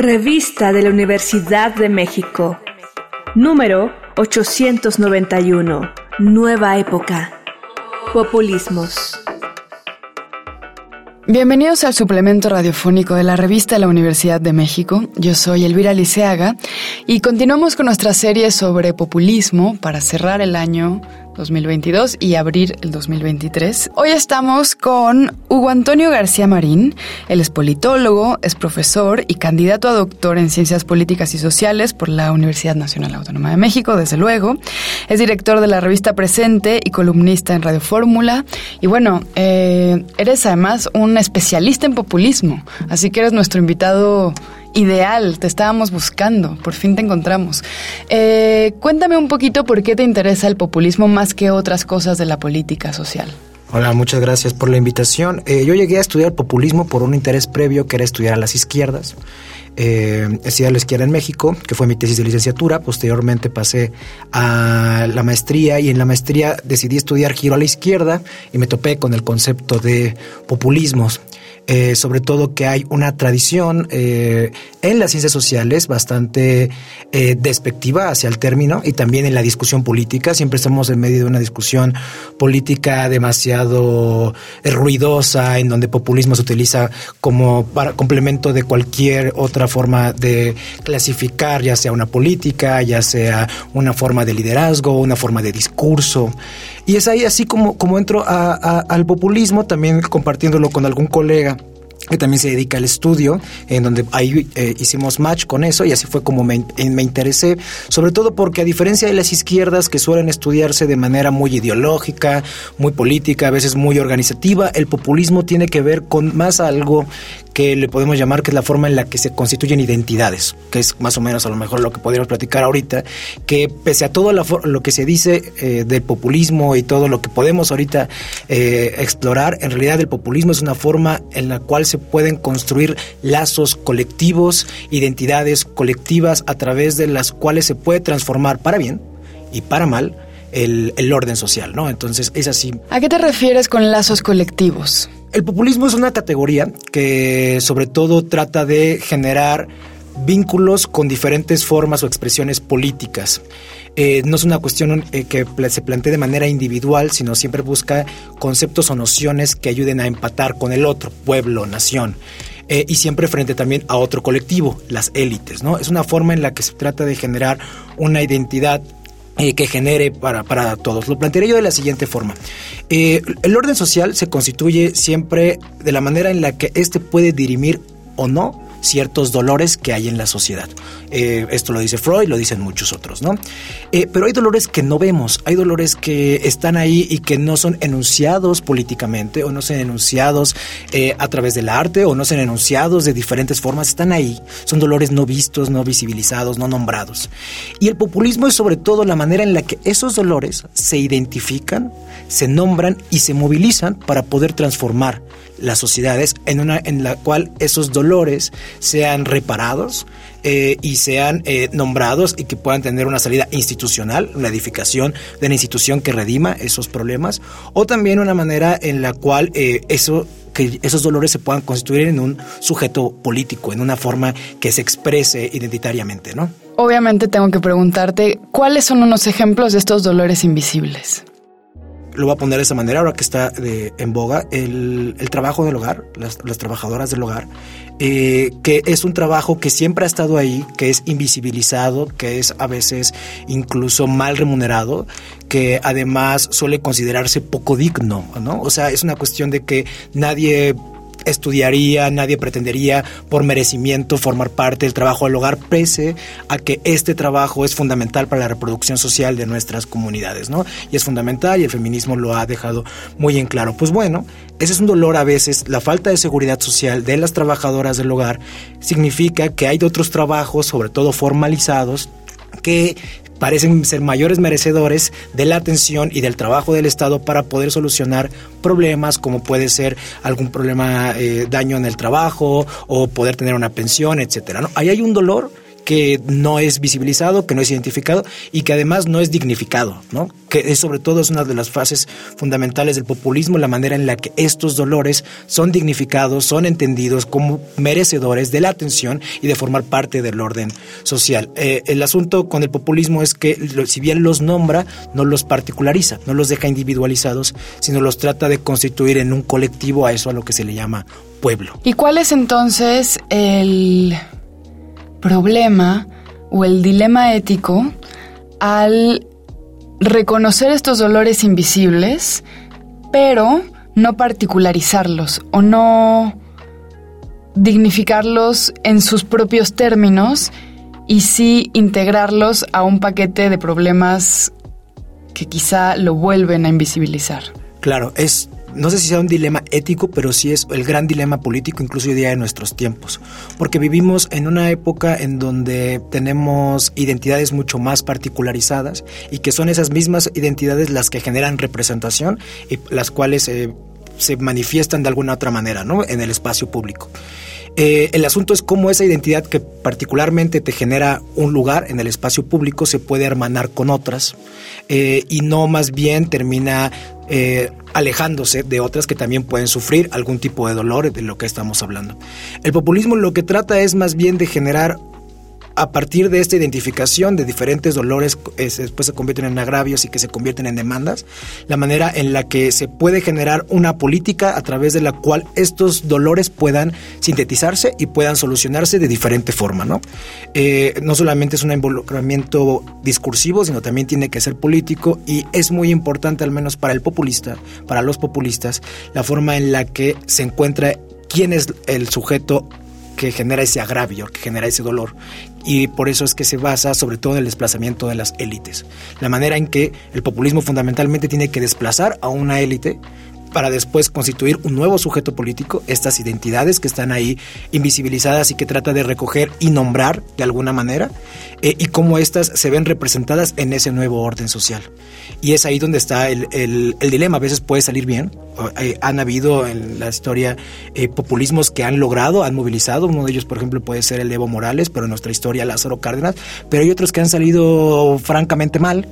Revista de la Universidad de México. Número 891. Nueva época. Populismos. Bienvenidos al suplemento radiofónico de la revista la Universidad de México. Yo soy Elvira Liceaga y continuamos con nuestra serie sobre populismo para cerrar el año 2022 y abrir el 2023. Hoy estamos con Hugo Antonio García Marín. Él es politólogo, es profesor y candidato a doctor en Ciencias Políticas y Sociales por la Universidad Nacional Autónoma de México, desde luego. Es director de la revista Presente y columnista en Radio Fórmula. Y bueno, eh, eres además un especialista en populismo, así que eres nuestro invitado ideal, te estábamos buscando, por fin te encontramos. Eh, cuéntame un poquito por qué te interesa el populismo más que otras cosas de la política social. Hola, muchas gracias por la invitación. Eh, yo llegué a estudiar populismo por un interés previo que era estudiar a las izquierdas. Eh, estudié la izquierda en México, que fue mi tesis de licenciatura. Posteriormente pasé a la maestría y en la maestría decidí estudiar giro a la izquierda y me topé con el concepto de populismos. Eh, sobre todo que hay una tradición eh, en las ciencias sociales bastante eh, despectiva hacia el término y también en la discusión política. Siempre estamos en medio de una discusión política demasiado ruidosa, en donde populismo se utiliza como para complemento de cualquier otra forma de clasificar, ya sea una política, ya sea una forma de liderazgo, una forma de discurso. Y es ahí así como, como entro al populismo, también compartiéndolo con algún colega que también se dedica al estudio, en donde ahí eh, hicimos match con eso y así fue como me, me, interesé, sobre todo porque a diferencia de las izquierdas que suelen estudiarse de manera muy ideológica, muy política, a veces muy organizativa, el populismo tiene que ver con más algo que le podemos llamar que es la forma en la que se constituyen identidades, que es más o menos a lo mejor lo que podríamos platicar ahorita, que pese a todo lo que se dice eh, del populismo y todo lo que podemos ahorita eh, explorar, en realidad el populismo es una forma en la cual se pueden construir lazos colectivos, identidades colectivas a través de las cuales se puede transformar para bien y para mal el, el orden social, ¿no? Entonces es así. ¿A qué te refieres con lazos colectivos? El populismo es una categoría que sobre todo trata de generar vínculos con diferentes formas o expresiones políticas. Eh, no es una cuestión eh, que se plantee de manera individual, sino siempre busca conceptos o nociones que ayuden a empatar con el otro, pueblo, nación. Eh, y siempre frente también a otro colectivo, las élites, ¿no? Es una forma en la que se trata de generar una identidad que genere para, para, todos. Lo plantearé yo de la siguiente forma. el orden social se constituye siempre de la manera en la que éste puede dirimir o no ciertos dolores que hay en la sociedad. Eh, esto lo dice Freud, lo dicen muchos otros, ¿no? Eh, pero hay dolores que no vemos, hay dolores que están ahí y que no son enunciados políticamente o no son enunciados eh, a través del arte o no son enunciados de diferentes formas, están ahí. Son dolores no vistos, no visibilizados, no nombrados. Y el populismo es sobre todo la manera en la que esos dolores se identifican, se nombran y se movilizan para poder transformar las sociedades en una en la cual esos dolores sean reparados eh, y sean eh, nombrados y que puedan tener una salida institucional, una edificación de una institución que redima esos problemas, o también una manera en la cual eh, eso que esos dolores se puedan constituir en un sujeto político, en una forma que se exprese identitariamente, ¿no? Obviamente tengo que preguntarte, ¿cuáles son unos ejemplos de estos dolores invisibles? Lo voy a poner de esa manera, ahora que está en boga, el, trabajo del hogar, las, trabajadoras del hogar, eh, que es un trabajo que siempre ha estado ahí, que es invisibilizado, que es a veces incluso mal remunerado, que además suele considerarse poco digno, ¿no? O sea, es una cuestión de que nadie estudiaría, nadie pretendería por merecimiento formar parte del trabajo del hogar, pese a que este trabajo es fundamental para la reproducción social de nuestras comunidades, ¿no? Y es fundamental y el feminismo lo ha dejado muy en claro. Pues bueno, ese es un dolor a veces, la falta de seguridad social de las trabajadoras del hogar significa que hay otros trabajos, sobre todo formalizados, que parecen ser mayores merecedores de la atención y del trabajo del Estado para poder solucionar problemas como puede ser algún problema, eh, daño en el trabajo o poder tener una pensión, etcétera. ¿no? Ahí hay un dolor que no es visibilizado, que no es identificado y que además no es dignificado, ¿no? Que es, sobre todo es una de las fases fundamentales del populismo, la manera en la que estos dolores son dignificados, son entendidos como merecedores de la atención y de formar parte del orden social. Eh, el asunto con el populismo es que si bien los nombra, no los particulariza, no los deja individualizados, sino los trata de constituir en un colectivo a eso a lo que se le llama pueblo. ¿Y cuál es entonces el problema o el dilema ético al reconocer estos dolores invisibles, pero no particularizarlos o no dignificarlos en sus propios términos y sí integrarlos a un paquete de problemas que quizá lo vuelven a invisibilizar. Claro, es no sé si sea un dilema ético, pero sí es el gran dilema político, incluso hoy día de nuestros tiempos. Porque vivimos en una época en donde tenemos identidades mucho más particularizadas y que son esas mismas identidades las que generan representación y las cuales eh, se manifiestan de alguna otra manera ¿no? en el espacio público. Eh, el asunto es cómo esa identidad que particularmente te genera un lugar en el espacio público se puede hermanar con otras eh, y no más bien termina alejándose de otras que también pueden sufrir algún tipo de dolor de lo que estamos hablando. El populismo lo que trata es más bien de generar a partir de esta identificación de diferentes dolores después se convierten en agravios y que se convierten en demandas, la manera en la que se puede generar una política a través de la cual estos dolores puedan sintetizarse y puedan solucionarse de diferente forma, ¿no? Eh, no solamente es un involucramiento discursivo, sino también tiene que ser político y es muy importante, al menos para el populista, para los populistas, la forma en la que se encuentra quién es el sujeto que genera ese agravio, que genera ese dolor. Y por eso es que se basa sobre todo en el desplazamiento de las élites. La manera en que el populismo fundamentalmente tiene que desplazar a una élite para después constituir un nuevo sujeto político, estas identidades que están ahí invisibilizadas y que trata de recoger y nombrar de alguna manera, eh, y cómo estas se ven representadas en ese nuevo orden social. Y es ahí donde está el, dilema, a veces puede salir bien, eh, han habido en la historia eh, populismos que han logrado, han movilizado, uno de ellos por ejemplo puede ser el de Evo Morales, pero en nuestra historia Lázaro Cárdenas, pero hay otros que han salido francamente mal,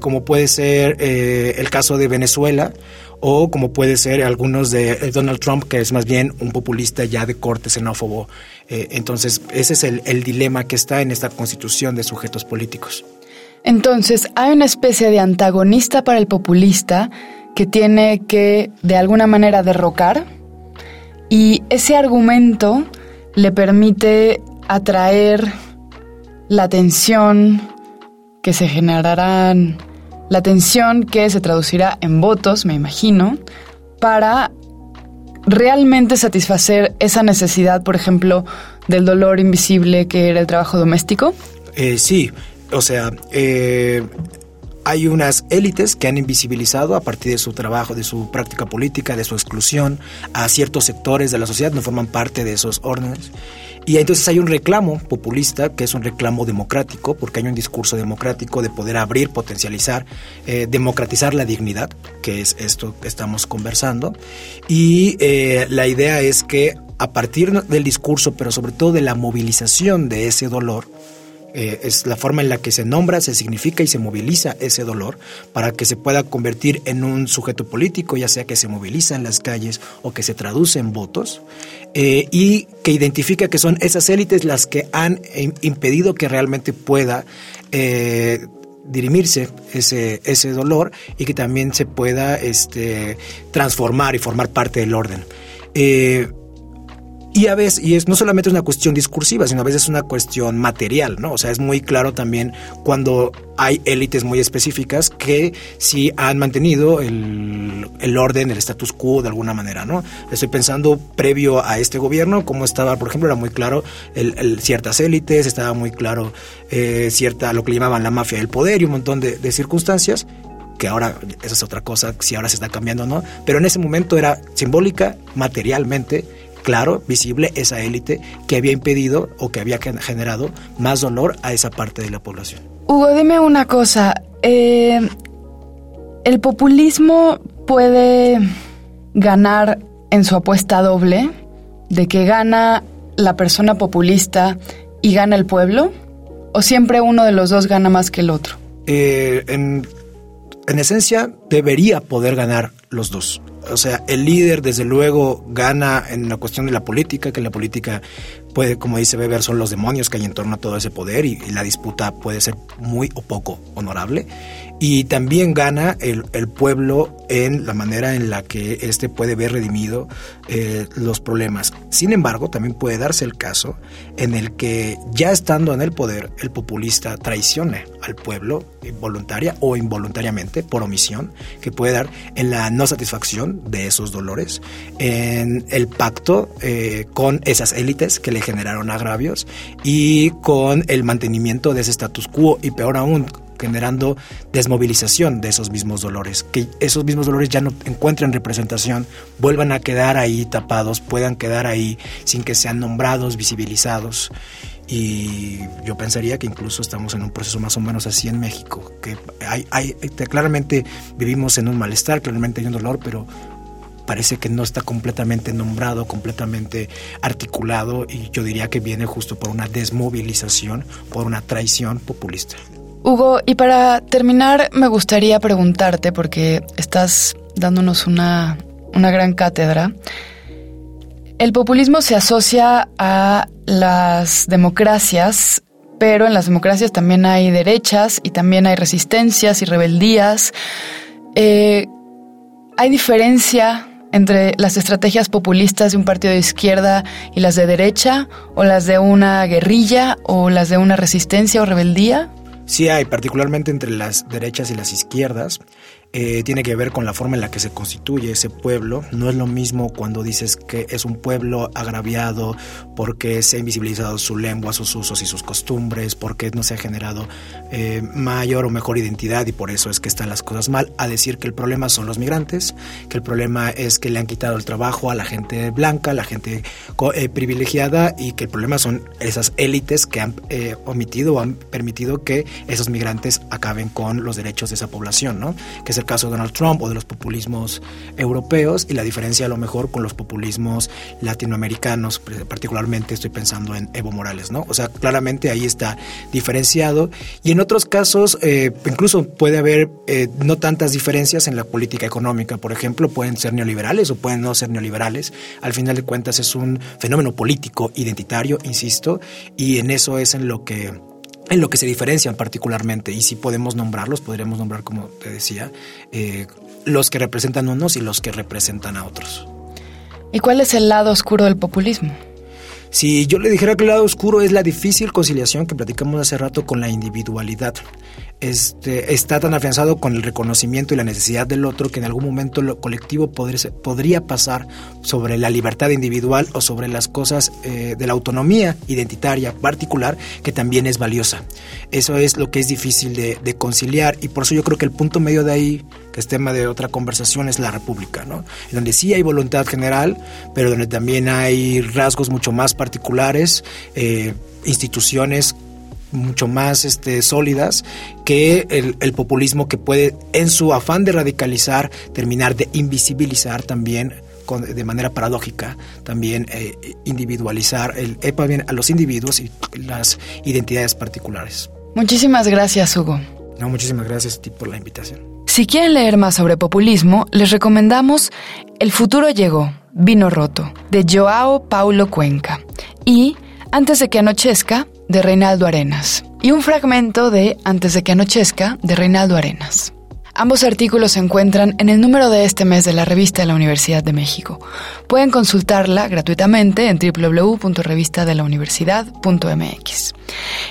como puede ser el caso de Venezuela, o como puede ser algunos de eh, Donald Trump, que es más bien un populista ya de corte xenófobo. Eh, entonces, ese es el, el dilema que está en esta constitución de sujetos políticos. Entonces, hay una especie de antagonista para el populista que tiene que, de alguna manera, derrocar, y ese argumento le permite atraer la atención que se generarán la tensión que se traducirá en votos, me imagino, para realmente satisfacer esa necesidad, por ejemplo, del dolor invisible que era el trabajo doméstico? Eh, sí, o sea, eh, hay unas élites que han invisibilizado a partir de su trabajo, de su práctica política, de su exclusión a ciertos sectores de la sociedad, no forman parte de esos órdenes. Y entonces hay un reclamo populista, que es un reclamo democrático, porque hay un discurso democrático de poder abrir, potencializar, eh, democratizar la dignidad, que es esto que estamos conversando. Y eh, la idea es que a partir del discurso, pero sobre todo de la movilización de ese dolor, eh, es la forma en la que se nombra, se significa y se moviliza ese dolor para que se pueda convertir en un sujeto político, ya sea que se moviliza en las calles o que se traduce en votos, eh, y que identifica que son esas élites las que han impedido que realmente pueda eh, dirimirse ese, ese dolor y que también se pueda este, transformar y formar parte del orden. Y a veces, y es no solamente es una cuestión discursiva, sino a veces es una cuestión material, ¿no? O sea, es muy claro también cuando hay élites muy específicas que sí han mantenido el, el, orden, el status quo de alguna manera, ¿no? Estoy pensando previo a este gobierno, cómo estaba, por ejemplo, era muy claro el, ciertas élites, estaba muy claro eh, cierta, lo que llamaban la mafia del poder y un montón de, de circunstancias que ahora esa es otra cosa, si ahora se está cambiando o no, pero en ese momento era simbólica, materialmente, claro, visible esa élite que había impedido o que había generado más dolor a esa parte de la población. Hugo, dime una cosa. Eh, ¿El populismo puede ganar en su apuesta doble? De que gana la persona populista y gana el pueblo? ¿O siempre uno de los dos gana más que el otro? Eh, en, en esencia, debería poder ganar los dos. O sea, el líder desde luego gana en la cuestión de la política, que la política puede, como dice Weber, son los demonios que hay en torno a todo ese poder y, la disputa puede ser muy o poco honorable y también gana el, el, pueblo en la manera en la que éste puede ver redimido eh, los problemas. Sin embargo, también puede darse el caso en el que ya estando en el poder, el populista traicione al pueblo voluntaria o involuntariamente, por omisión, que puede dar en la no satisfacción de esos dolores, en el pacto eh, con esas élites que le generaron agravios y con el mantenimiento de ese status quo y peor aún, generando desmovilización de esos mismos dolores, que esos mismos dolores ya no encuentren representación, vuelvan a quedar ahí tapados, puedan quedar ahí sin que sean nombrados, visibilizados. Y yo pensaría que incluso estamos en un proceso más o menos así en México, que hay, hay, claramente vivimos en un malestar, claramente hay un dolor, pero parece que no está completamente nombrado, completamente articulado y yo diría que viene justo por una desmovilización, por una traición populista. Hugo, y para terminar me gustaría preguntarte, porque estás dándonos una, una gran cátedra, el populismo se asocia a las democracias, pero en las democracias también hay derechas y también hay resistencias y rebeldías. Eh, ¿Hay diferencia entre las estrategias populistas de un partido de izquierda y las de derecha, o las de una guerrilla, o las de una resistencia o rebeldía? Sí hay, particularmente entre las derechas y las izquierdas. Eh, tiene que ver con la forma en la que se constituye ese pueblo. No es lo mismo cuando dices que es un pueblo agraviado porque se ha invisibilizado su lengua, sus usos y sus costumbres, porque no se ha generado eh, mayor o mejor identidad y por eso es que están las cosas mal, a decir que el problema son los migrantes, que el problema es que le han quitado el trabajo a la gente blanca, a la gente eh, privilegiada y que el problema son esas élites que han omitido o han permitido que esos migrantes acaben con los derechos de esa población, ¿no? El caso de Donald Trump o de los populismos europeos y la diferencia a lo mejor con los populismos latinoamericanos, particularmente estoy pensando en Evo Morales, ¿no? O sea, claramente ahí está diferenciado y en otros casos eh, incluso puede haber eh, no tantas diferencias en la política económica, por ejemplo, pueden ser neoliberales o pueden no ser neoliberales, al final de cuentas es un fenómeno político identitario, insisto, y en eso es en lo que en lo que se diferencian particularmente. Y si podemos nombrarlos, podríamos nombrar, como te decía, eh, los que representan unos y los que representan a otros. ¿Y cuál es el lado oscuro del populismo? Si yo le dijera que el lado oscuro es la difícil conciliación que platicamos hace rato con la individualidad este, está tan afianzado con el reconocimiento y la necesidad del otro que en algún momento lo colectivo podría, pasar sobre la libertad individual o sobre las cosas eh, de la autonomía identitaria particular que también es valiosa. Eso es lo que es difícil de, conciliar y por eso yo creo que el punto medio de ahí, que es tema de otra conversación, es la república, ¿no? En donde sí hay voluntad general, pero donde también hay rasgos mucho más particulares, eh, instituciones mucho más este, sólidas que el, populismo que puede, en su afán de radicalizar, terminar de invisibilizar también de manera paradójica también eh, individualizar el, eh, bien, a los individuos y las identidades particulares. Muchísimas gracias, Hugo. No, muchísimas gracias a ti por la invitación. Si quieren leer más sobre populismo, les recomendamos El futuro llegó, vino roto, de Joao Paulo Cuenca. Y Antes de que anochezca, de Reinaldo Arenas, y un fragmento de Antes de que anochezca, de Reinaldo Arenas. Ambos artículos se encuentran en el número de este mes de la revista de la Universidad de México. Pueden consultarla gratuitamente en www.revistadelauniversidad.mx.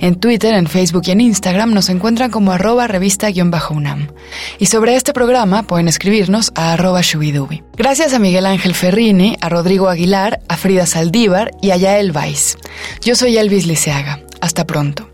En Twitter, en Facebook y en Instagram nos encuentran como arroba revista-unam. Y sobre este programa pueden escribirnos a arroba shubidubi. Gracias a Miguel Ángel Ferrini, a Rodrigo Aguilar, a Frida Saldívar y a Yael Weiss. Yo soy Elvis Liceaga. Hasta pronto.